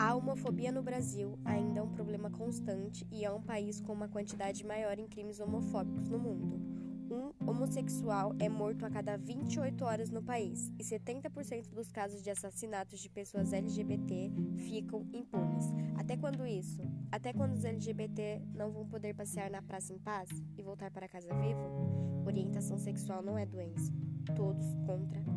A homofobia no Brasil ainda é um problema constante e é um país com uma quantidade maior em crimes homofóbicos no mundo. Um homossexual é morto a cada 28 horas no país e 70% dos casos de assassinatos de pessoas LGBT ficam impunes. Até quando isso? Até quando os LGBT não vão poder passear na praça em paz e voltar para casa vivo? Orientação sexual não é doença. Todos contra